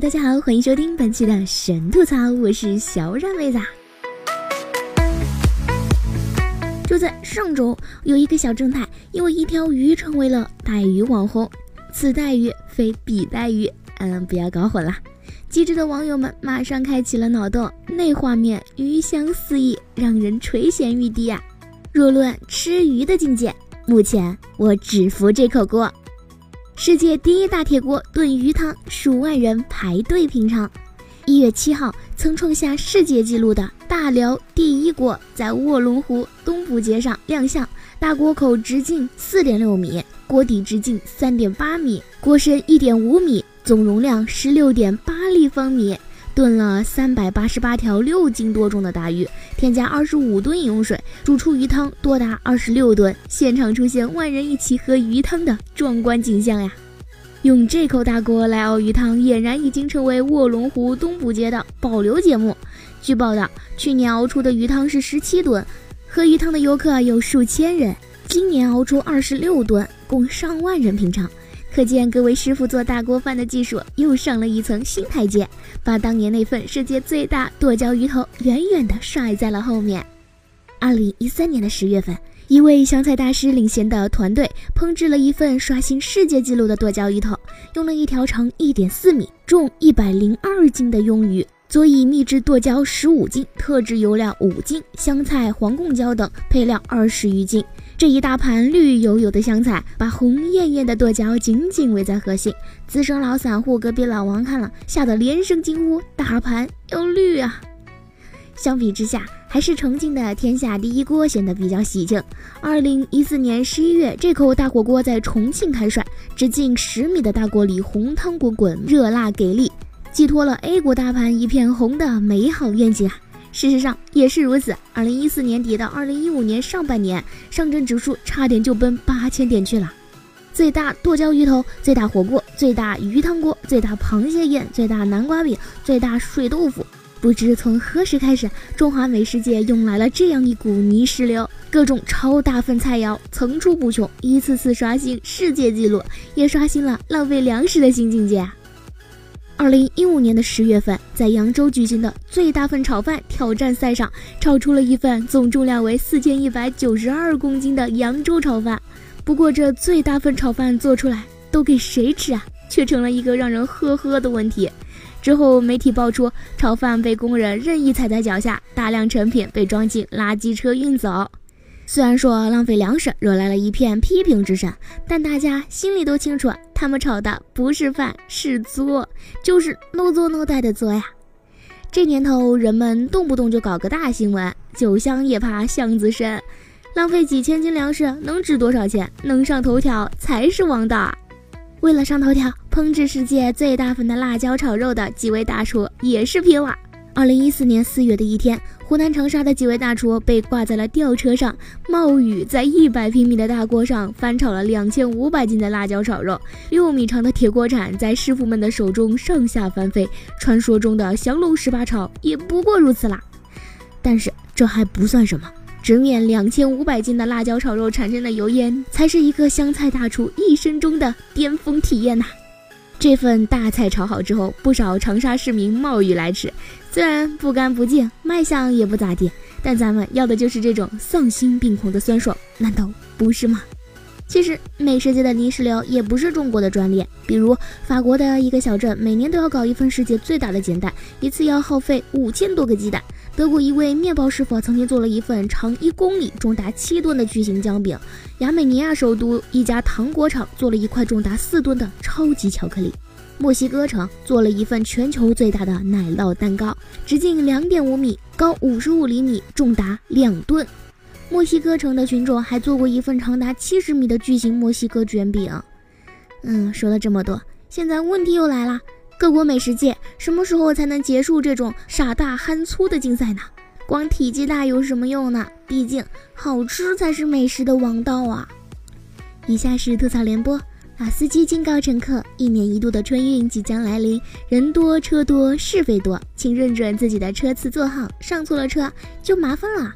大家好，欢迎收听本期的神吐槽，我是小冉妹子。就在上周，有一个小正太因为一条鱼成为了带鱼网红，此带鱼非彼带鱼，嗯，不要搞混了。机智的网友们马上开启了脑洞，那画面鱼香四溢，让人垂涎欲滴啊！若论吃鱼的境界，目前我只服这口锅。世界第一大铁锅炖鱼汤，数万人排队品尝。一月七号，曾创下世界纪录的大辽第一锅在卧龙湖东部街上亮相。大锅口直径四点六米，锅底直径三点八米，锅身一点五米，总容量十六点八立方米，炖了三百八十八条六斤多重的大鱼，添加二十五吨饮用水，煮出鱼汤多达二十六吨，现场出现万人一起喝鱼汤的壮观景象呀！用这口大锅来熬鱼汤，俨然已经成为卧龙湖东部街的保留节目。据报道，去年熬出的鱼汤是十七吨，喝鱼汤的游客有数千人，今年熬出二十六吨，共上万人品尝。可见各位师傅做大锅饭的技术又上了一层新台阶，把当年那份世界最大剁椒鱼头远远的甩在了后面。二零一三年的十月份。一位湘菜大师领衔的团队烹制了一份刷新世界纪录的剁椒鱼头，用了一条长一点四米、重一百零二斤的鳙鱼，佐以秘制剁椒十五斤、特制油料五斤、香菜、黄贡椒等配料二十余斤。这一大盘绿油油的香菜，把红艳艳的剁椒紧紧围在核心。资深老散户隔壁老王看了，吓得连声惊呼：“大盘要绿啊！”相比之下，还是重庆的天下第一锅显得比较喜庆。二零一四年十一月，这口大火锅在重庆开涮，直径十米的大锅里红汤滚滚，热辣给力，寄托了 A 股大盘一片红的美好愿景啊！事实上也是如此。二零一四年底到二零一五年上半年，上证指数差点就奔八千点去了。最大剁椒鱼头，最大火锅，最大鱼汤锅，最大螃蟹宴，最大南瓜饼，最大水豆腐。不知从何时开始，中华美食界涌来了这样一股泥石流，各种超大份菜肴层出不穷，一次次刷新世界纪录，也刷新了浪费粮食的新境界啊。二零一五年的十月份，在扬州举行的最大份炒饭挑战赛上，炒出了一份总重量为四千一百九十二公斤的扬州炒饭。不过，这最大份炒饭做出来都给谁吃啊？却成了一个让人呵呵的问题。之后，媒体爆出炒饭被工人任意踩在脚下，大量成品被装进垃圾车运走。虽然说浪费粮食，惹来了一片批评之声，但大家心里都清楚，他们炒的不是饭，是作，就是 no 作 no 带的作呀。这年头，人们动不动就搞个大新闻，酒香也怕巷子深，浪费几千斤粮食能值多少钱？能上头条才是王道。为了上头条，烹制世界最大份的辣椒炒肉的几位大厨也是拼了。二零一四年四月的一天，湖南长沙的几位大厨被挂在了吊车上，冒雨在一百平米的大锅上翻炒了两千五百斤的辣椒炒肉。六米长的铁锅铲在师傅们的手中上下翻飞，传说中的降龙十八炒也不过如此啦。但是这还不算什么。直面两千五百斤的辣椒炒肉产生的油烟，才是一个湘菜大厨一生中的巅峰体验呐！这份大菜炒好之后，不少长沙市民冒雨来吃，虽然不干不净，卖相也不咋地，但咱们要的就是这种丧心病狂的酸爽，难道不是吗？其实美食界的泥石流也不是中国的专利，比如法国的一个小镇，每年都要搞一份世界最大的煎蛋，一次要耗费五千多个鸡蛋。德国一位面包师傅曾经做了一份长一公里、重达七吨的巨型姜饼。亚美尼亚首都一家糖果厂做了一块重达四吨的超级巧克力。墨西哥城做了一份全球最大的奶酪蛋糕，直径两点五米，高五十五厘米，重达两吨。墨西哥城的群众还做过一份长达七十米的巨型墨西哥卷饼。嗯，说了这么多，现在问题又来了。各国美食界什么时候才能结束这种傻大憨粗的竞赛呢？光体积大有什么用呢？毕竟好吃才是美食的王道啊！以下是吐槽联播。老司机警告乘客：一年一度的春运即将来临，人多车多是非多，请认准自己的车次座号，上错了车就麻烦了。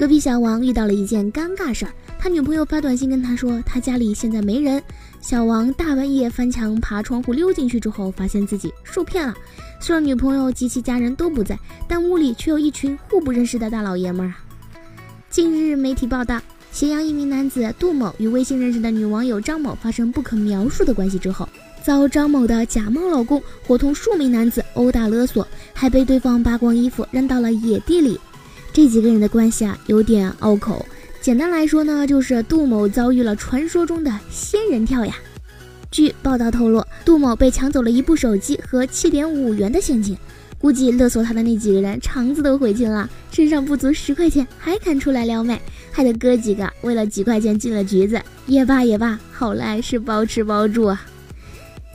隔壁小王遇到了一件尴尬事儿，他女朋友发短信跟他说，他家里现在没人。小王大半夜翻墙爬窗户溜进去之后，发现自己受骗了。虽然女朋友及其家人都不在，但屋里却有一群互不认识的大老爷们儿啊。近日媒体报道。咸阳一名男子杜某与微信认识的女网友张某发生不可描述的关系之后，遭张某的假冒老公伙同数名男子殴打勒索，还被对方扒光衣服扔到了野地里。这几个人的关系啊，有点拗口。简单来说呢，就是杜某遭遇了传说中的仙人跳呀。据报道透露，杜某被抢走了一部手机和七点五元的现金。估计勒索他的那几个人肠子都悔青了，身上不足十块钱还敢出来撩妹，害得哥几个为了几块钱进了局子。也罢也罢，好赖是包吃包住啊！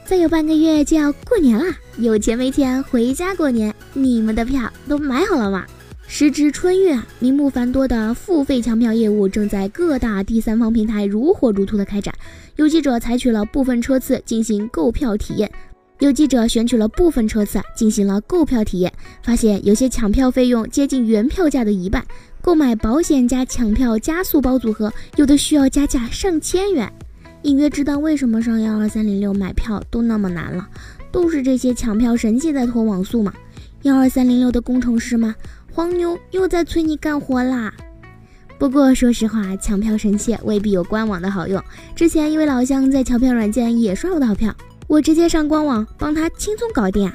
再有半个月就要过年啦，有钱没钱回家过年，你们的票都买好了吗？时值春运啊，名目繁多的付费抢票业务正在各大第三方平台如火如荼的开展。有记者采取了部分车次进行购票体验。有记者选取了部分车次进行了购票体验，发现有些抢票费用接近原票价的一半，购买保险加抢票加速包组合，有的需要加价上千元。隐约知道为什么上幺二三零六买票都那么难了，都是这些抢票神器在拖网速嘛。幺二三零六的工程师吗？黄牛又在催你干活啦。不过说实话，抢票神器未必有官网的好用。之前一位老乡在抢票软件也刷不到票。我直接上官网帮他轻松搞定啊！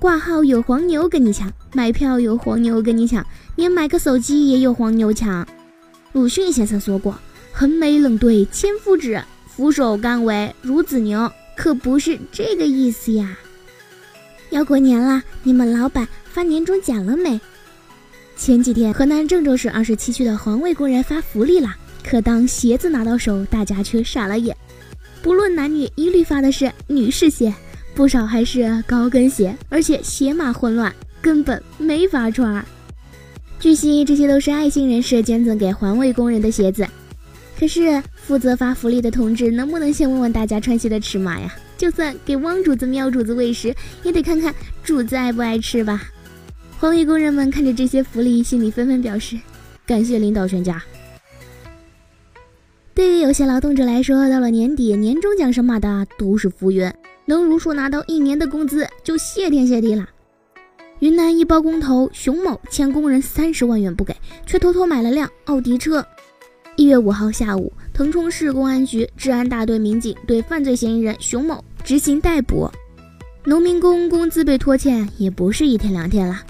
挂号有黄牛跟你抢，买票有黄牛跟你抢，连买个手机也有黄牛抢。鲁迅先生说过：“横眉冷对千夫指，俯首甘为孺子牛。”可不是这个意思呀！要过年了，你们老板发年终奖了没？前几天河南郑州市二十七区的环卫工人发福利了，可当鞋子拿到手，大家却傻了眼。不论男女，一律发的是女士鞋，不少还是高跟鞋，而且鞋码混乱，根本没法穿。据悉，这些都是爱心人士捐赠给环卫工人的鞋子。可是，负责发福利的同志能不能先问问大家穿鞋的尺码呀？就算给汪主子、喵主子喂食，也得看看主子爱不爱吃吧。环卫工人们看着这些福利，心里纷纷表示感谢领导全家。对于有些劳动者来说，到了年底，年终奖什么的都是浮云，能如数拿到一年的工资就谢天谢地了。云南一包工头熊某欠工人三十万元不给，却偷偷买了辆奥迪车。一月五号下午，腾冲市公安局治安大队民警对犯罪嫌疑人熊某执行逮捕。农民工工资被拖欠也不是一天两天了，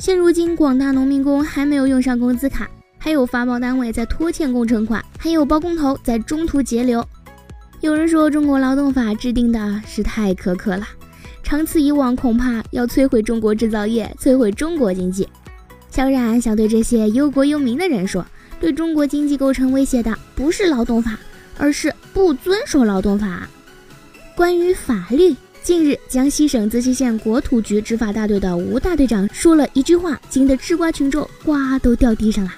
现如今广大农民工还没有用上工资卡。还有发包单位在拖欠工程款，还有包工头在中途截留。有人说中国劳动法制定的是太苛刻了，长此以往恐怕要摧毁中国制造业，摧毁中国经济。小冉想对这些忧国忧民的人说，对中国经济构成威胁的不是劳动法，而是不遵守劳动法。关于法律，近日江西省资溪县国土局执法大队的吴大队长说了一句话，惊得吃瓜群众瓜都掉地上了。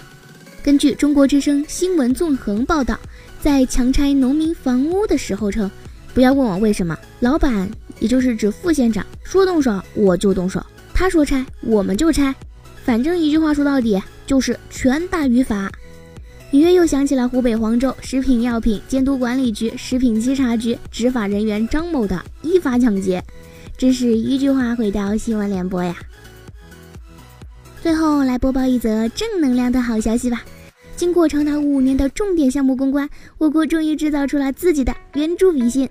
根据中国之声新闻纵横报道，在强拆农民房屋的时候称：“不要问我为什么，老板也就是指副县长说动手我就动手，他说拆我们就拆，反正一句话说到底就是权大于法。”隐约又想起了湖北黄州食品药品监督管理局食品稽查局执法人员张某的依法抢劫，真是一句话毁掉新闻联播呀！最后来播报一则正能量的好消息吧！经过长达五年的重点项目攻关，我国终于制造出了自己的圆珠笔芯，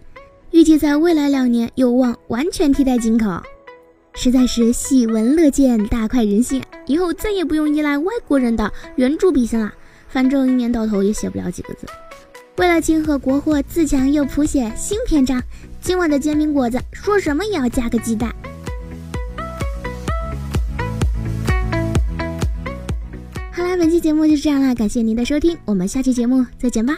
预计在未来两年有望完全替代进口，实在是喜闻乐见，大快人心！以后再也不用依赖外国人的圆珠笔芯了，反正一年到头也写不了几个字。为了庆贺国货自强又谱写新篇章，今晚的煎饼果子说什么也要加个鸡蛋。好啦本期节目就是这样啦，感谢您的收听，我们下期节目再见吧。